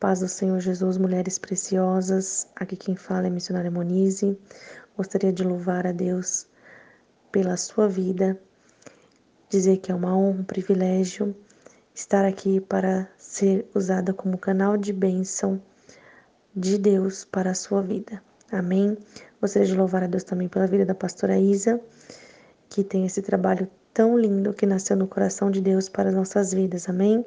Paz do Senhor Jesus, mulheres preciosas. Aqui quem fala é missionária Monize. Gostaria de louvar a Deus pela sua vida, dizer que é uma honra, um privilégio estar aqui para ser usada como canal de bênção de Deus para a sua vida. Amém. Gostaria de louvar a Deus também pela vida da pastora Isa, que tem esse trabalho tão lindo que nasceu no coração de Deus para as nossas vidas. Amém.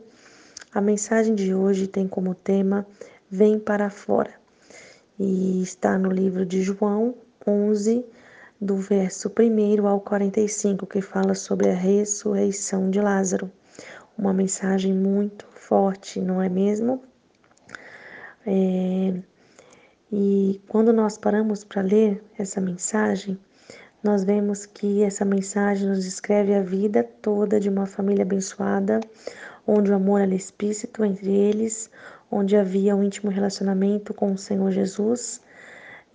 A mensagem de hoje tem como tema Vem para fora e está no livro de João 11, do verso 1 ao 45, que fala sobre a ressurreição de Lázaro. Uma mensagem muito forte, não é mesmo? É... E quando nós paramos para ler essa mensagem, nós vemos que essa mensagem nos descreve a vida toda de uma família abençoada, onde o amor era explícito entre eles, onde havia um íntimo relacionamento com o Senhor Jesus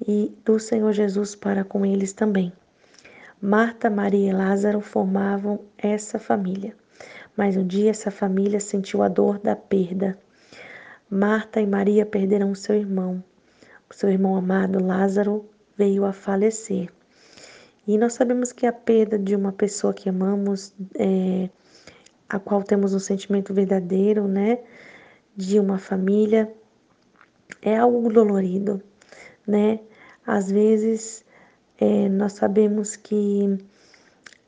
e do Senhor Jesus para com eles também. Marta, Maria e Lázaro formavam essa família, mas um dia essa família sentiu a dor da perda. Marta e Maria perderam seu irmão. O seu irmão amado Lázaro veio a falecer. E nós sabemos que a perda de uma pessoa que amamos é, a qual temos um sentimento verdadeiro, né, de uma família, é algo dolorido, né? Às vezes é, nós sabemos que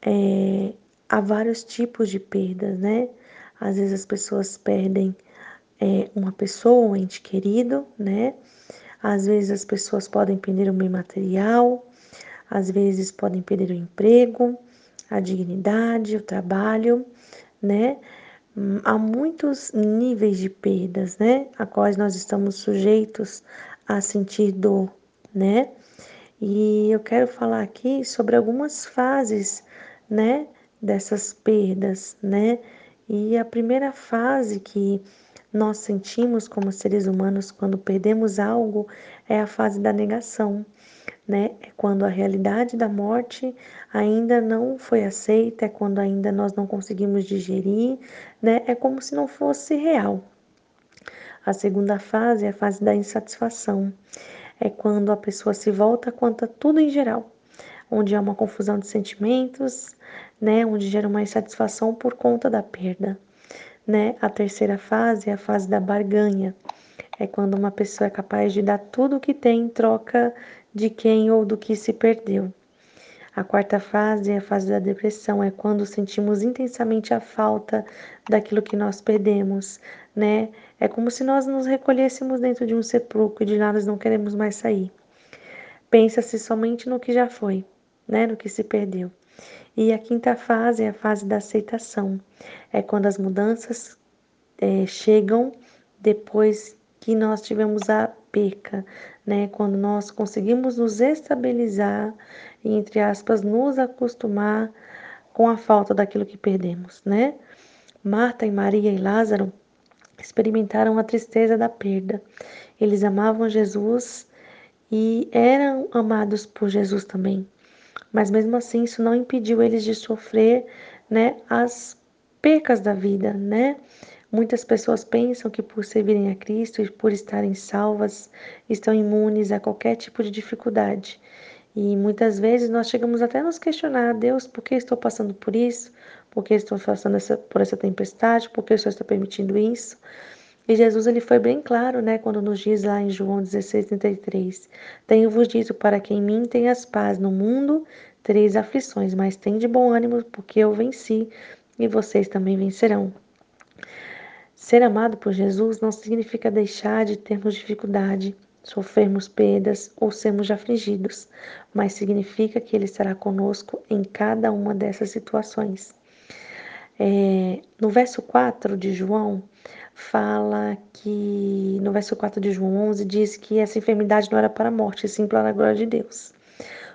é, há vários tipos de perdas, né? Às vezes as pessoas perdem é, uma pessoa, um ente querido, né? Às vezes as pessoas podem perder um bem material, às vezes podem perder o emprego, a dignidade, o trabalho, né? Hum, há muitos níveis de perdas, né? A quais nós estamos sujeitos a sentir dor, né? E eu quero falar aqui sobre algumas fases, né? Dessas perdas, né? E a primeira fase que nós sentimos como seres humanos quando perdemos algo é a fase da negação né? É quando a realidade da morte ainda não foi aceita, é quando ainda nós não conseguimos digerir, né? É como se não fosse real. A segunda fase é a fase da insatisfação. É quando a pessoa se volta contra tudo em geral, onde há uma confusão de sentimentos, né? Onde gera uma insatisfação por conta da perda. Né? A terceira fase é a fase da barganha. É quando uma pessoa é capaz de dar tudo o que tem em troca de quem ou do que se perdeu. A quarta fase é a fase da depressão, é quando sentimos intensamente a falta daquilo que nós perdemos, né? É como se nós nos recolhêssemos dentro de um sepulcro e de nada não queremos mais sair. Pensa-se somente no que já foi, né? No que se perdeu. E a quinta fase é a fase da aceitação, é quando as mudanças é, chegam depois que nós tivemos a perca, né? Quando nós conseguimos nos estabilizar e, entre aspas, nos acostumar com a falta daquilo que perdemos, né? Marta e Maria e Lázaro experimentaram a tristeza da perda. Eles amavam Jesus e eram amados por Jesus também. Mas mesmo assim, isso não impediu eles de sofrer, né, as percas da vida, né? Muitas pessoas pensam que por servirem a Cristo e por estarem salvas, estão imunes a qualquer tipo de dificuldade. E muitas vezes nós chegamos até a nos questionar, Deus, por que estou passando por isso? Por que estou passando essa, por essa tempestade? Por que o Senhor está permitindo isso? E Jesus ele foi bem claro, né, quando nos diz lá em João 16, 33, Tenho-vos dito para que em mim tenhas paz no mundo, tereis aflições, mas tem de bom ânimo, porque eu venci e vocês também vencerão. Ser amado por Jesus não significa deixar de termos dificuldade, sofrermos perdas ou sermos afligidos, mas significa que Ele estará conosco em cada uma dessas situações. É, no verso 4 de João, fala que, no verso 4 de João 11, diz que essa enfermidade não era para a morte, sim para a glória de Deus.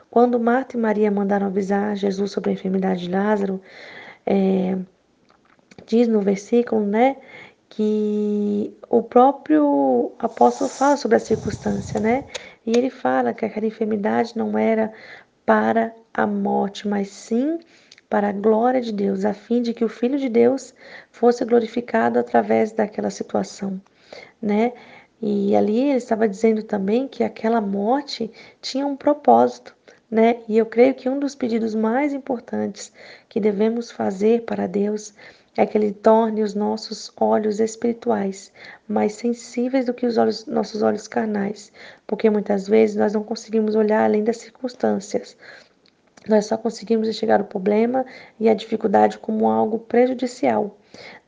Quando Marta e Maria mandaram avisar Jesus sobre a enfermidade de Lázaro, é, diz no versículo, né, que o próprio apóstolo fala sobre a circunstância, né? E ele fala que aquela enfermidade não era para a morte, mas sim para a glória de Deus, a fim de que o Filho de Deus fosse glorificado através daquela situação, né? E ali ele estava dizendo também que aquela morte tinha um propósito, né? E eu creio que um dos pedidos mais importantes que devemos fazer para Deus é que Ele torne os nossos olhos espirituais mais sensíveis do que os olhos, nossos olhos carnais, porque muitas vezes nós não conseguimos olhar além das circunstâncias. Nós só conseguimos enxergar o problema e a dificuldade como algo prejudicial,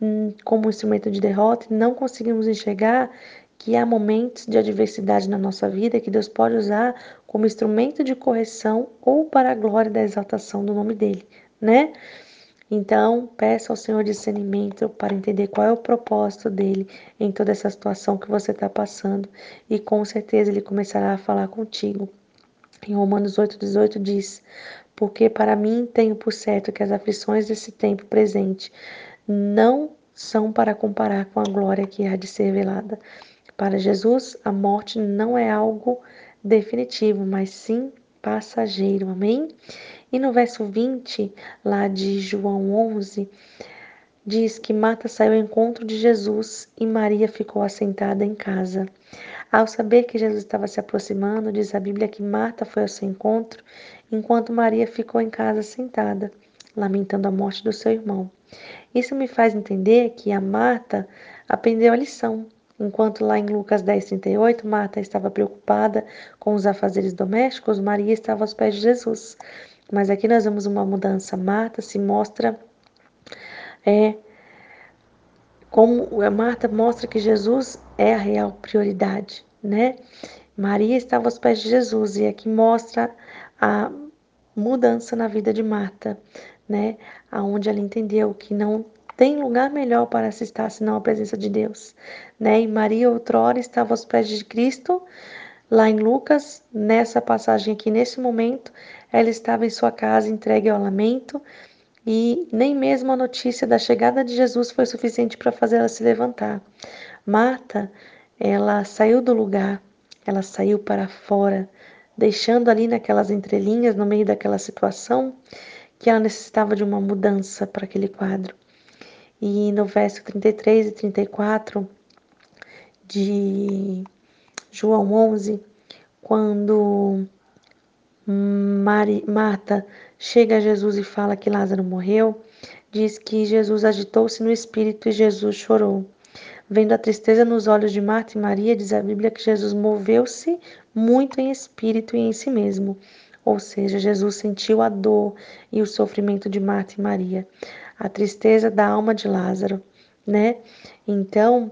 hum, como um instrumento de derrota, e não conseguimos enxergar que há momentos de adversidade na nossa vida que Deus pode usar como instrumento de correção ou para a glória da exaltação do nome dele, né? Então, peça ao Senhor discernimento para entender qual é o propósito dele em toda essa situação que você está passando e com certeza ele começará a falar contigo. Em Romanos 8,18 diz: Porque para mim tenho por certo que as aflições desse tempo presente não são para comparar com a glória que há de ser revelada. Para Jesus, a morte não é algo definitivo, mas sim passageiro. Amém? E no verso 20, lá de João 11, diz que Marta saiu ao encontro de Jesus e Maria ficou assentada em casa. Ao saber que Jesus estava se aproximando, diz a Bíblia que Marta foi ao seu encontro, enquanto Maria ficou em casa sentada, lamentando a morte do seu irmão. Isso me faz entender que a Marta aprendeu a lição. Enquanto lá em Lucas 10, 38, Marta estava preocupada com os afazeres domésticos, Maria estava aos pés de Jesus. Mas aqui nós vemos uma mudança. Marta se mostra é, como a Marta mostra que Jesus é a real prioridade, né? Maria estava aos pés de Jesus e aqui mostra a mudança na vida de Marta, né? Aonde ela entendeu que não tem lugar melhor para se estar senão a presença de Deus, né? E Maria outrora estava aos pés de Cristo, lá em Lucas, nessa passagem aqui, nesse momento, ela estava em sua casa entregue ao lamento e nem mesmo a notícia da chegada de Jesus foi suficiente para fazê-la se levantar. Marta, ela saiu do lugar, ela saiu para fora, deixando ali naquelas entrelinhas, no meio daquela situação, que ela necessitava de uma mudança para aquele quadro. E no verso 33 e 34 de João 11, quando Mari, Marta chega a Jesus e fala que Lázaro morreu, diz que Jesus agitou-se no espírito e Jesus chorou. Vendo a tristeza nos olhos de Marta e Maria, diz a Bíblia que Jesus moveu-se muito em espírito e em si mesmo. Ou seja, Jesus sentiu a dor e o sofrimento de Marta e Maria, a tristeza da alma de Lázaro, né? Então,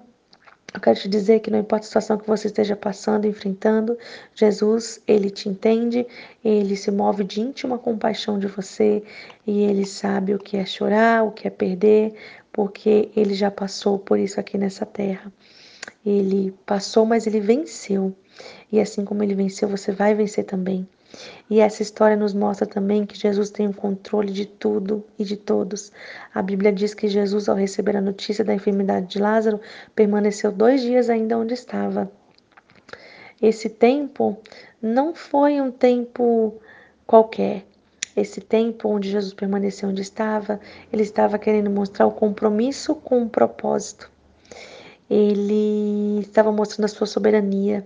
eu quero te dizer que não importa a situação que você esteja passando, enfrentando, Jesus, ele te entende, ele se move de íntima compaixão de você e ele sabe o que é chorar, o que é perder, porque ele já passou por isso aqui nessa terra. Ele passou, mas ele venceu. E assim como ele venceu, você vai vencer também. E essa história nos mostra também que Jesus tem o controle de tudo e de todos. A Bíblia diz que Jesus, ao receber a notícia da enfermidade de Lázaro, permaneceu dois dias ainda onde estava. Esse tempo não foi um tempo qualquer. Esse tempo onde Jesus permaneceu onde estava, ele estava querendo mostrar o compromisso com o propósito. Ele estava mostrando a sua soberania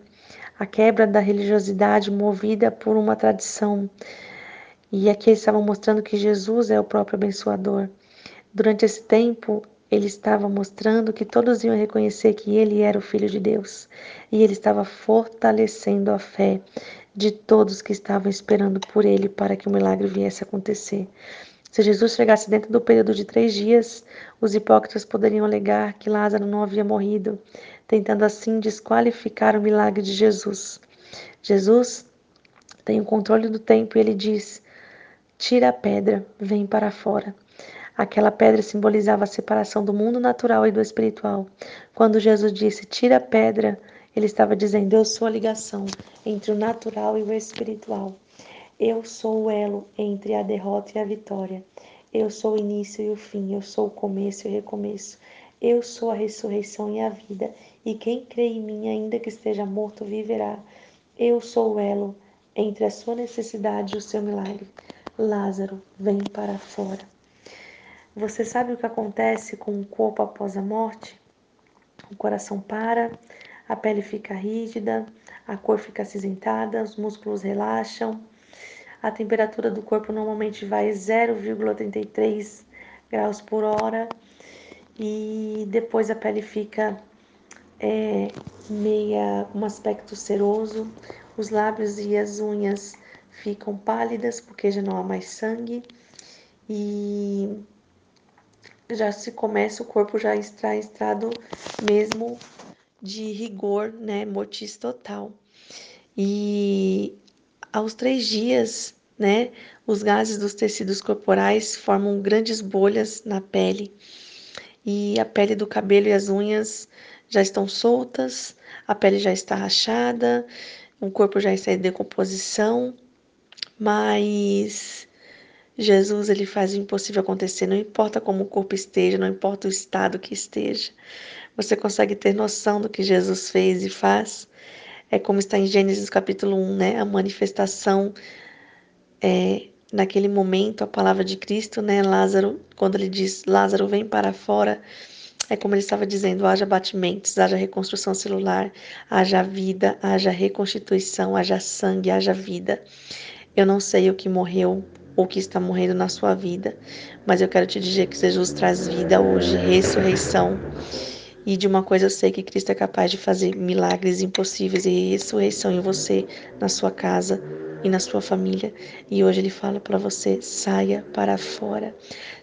a quebra da religiosidade movida por uma tradição. E aqui eles estavam mostrando que Jesus é o próprio abençoador. Durante esse tempo, ele estava mostrando que todos iam reconhecer que ele era o Filho de Deus. E ele estava fortalecendo a fé de todos que estavam esperando por ele para que o milagre viesse a acontecer. Se Jesus chegasse dentro do período de três dias, os hipócritas poderiam alegar que Lázaro não havia morrido, tentando assim desqualificar o milagre de Jesus. Jesus tem o controle do tempo e ele diz: Tira a pedra, vem para fora. Aquela pedra simbolizava a separação do mundo natural e do espiritual. Quando Jesus disse: Tira a pedra, ele estava dizendo: Eu sou a ligação entre o natural e o espiritual. Eu sou o elo entre a derrota e a vitória. Eu sou o início e o fim. Eu sou o começo e o recomeço. Eu sou a ressurreição e a vida. E quem crê em mim, ainda que esteja morto, viverá. Eu sou o elo entre a sua necessidade e o seu milagre. Lázaro, vem para fora. Você sabe o que acontece com o corpo após a morte? O coração para, a pele fica rígida, a cor fica acinzentada, os músculos relaxam, a temperatura do corpo normalmente vai 0,83 graus por hora e depois a pele fica é, meia um aspecto seroso, os lábios e as unhas ficam pálidas porque já não há mais sangue e já se começa o corpo já está em estado mesmo de rigor, né, mortis total. E aos três dias, né, os gases dos tecidos corporais formam grandes bolhas na pele e a pele do cabelo e as unhas já estão soltas, a pele já está rachada, o corpo já está em decomposição, mas Jesus ele faz o impossível acontecer, não importa como o corpo esteja, não importa o estado que esteja. Você consegue ter noção do que Jesus fez e faz? É como está em Gênesis capítulo 1, né? A manifestação é, naquele momento, a palavra de Cristo, né? Lázaro, quando ele diz Lázaro vem para fora, é como ele estava dizendo: haja batimentos, haja reconstrução celular, haja vida, haja reconstituição, haja sangue, haja vida. Eu não sei o que morreu ou que está morrendo na sua vida, mas eu quero te dizer que Jesus traz vida hoje, ressurreição. E de uma coisa eu sei que Cristo é capaz de fazer milagres impossíveis e ressurreição em você, na sua casa e na sua família. E hoje ele fala para você: saia para fora,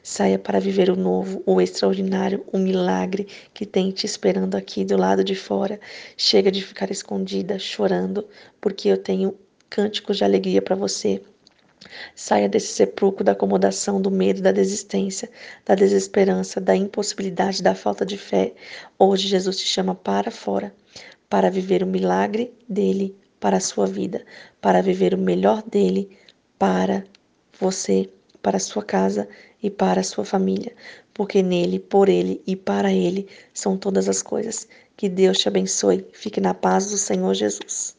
saia para viver o novo, o extraordinário, o milagre que tem te esperando aqui do lado de fora. Chega de ficar escondida, chorando, porque eu tenho cânticos de alegria para você. Saia desse sepulcro da acomodação, do medo, da desistência, da desesperança, da impossibilidade, da falta de fé. Hoje Jesus te chama para fora, para viver o milagre dele para a sua vida, para viver o melhor dele para você, para a sua casa e para a sua família, porque nele, por ele e para ele são todas as coisas. Que Deus te abençoe. Fique na paz do Senhor Jesus.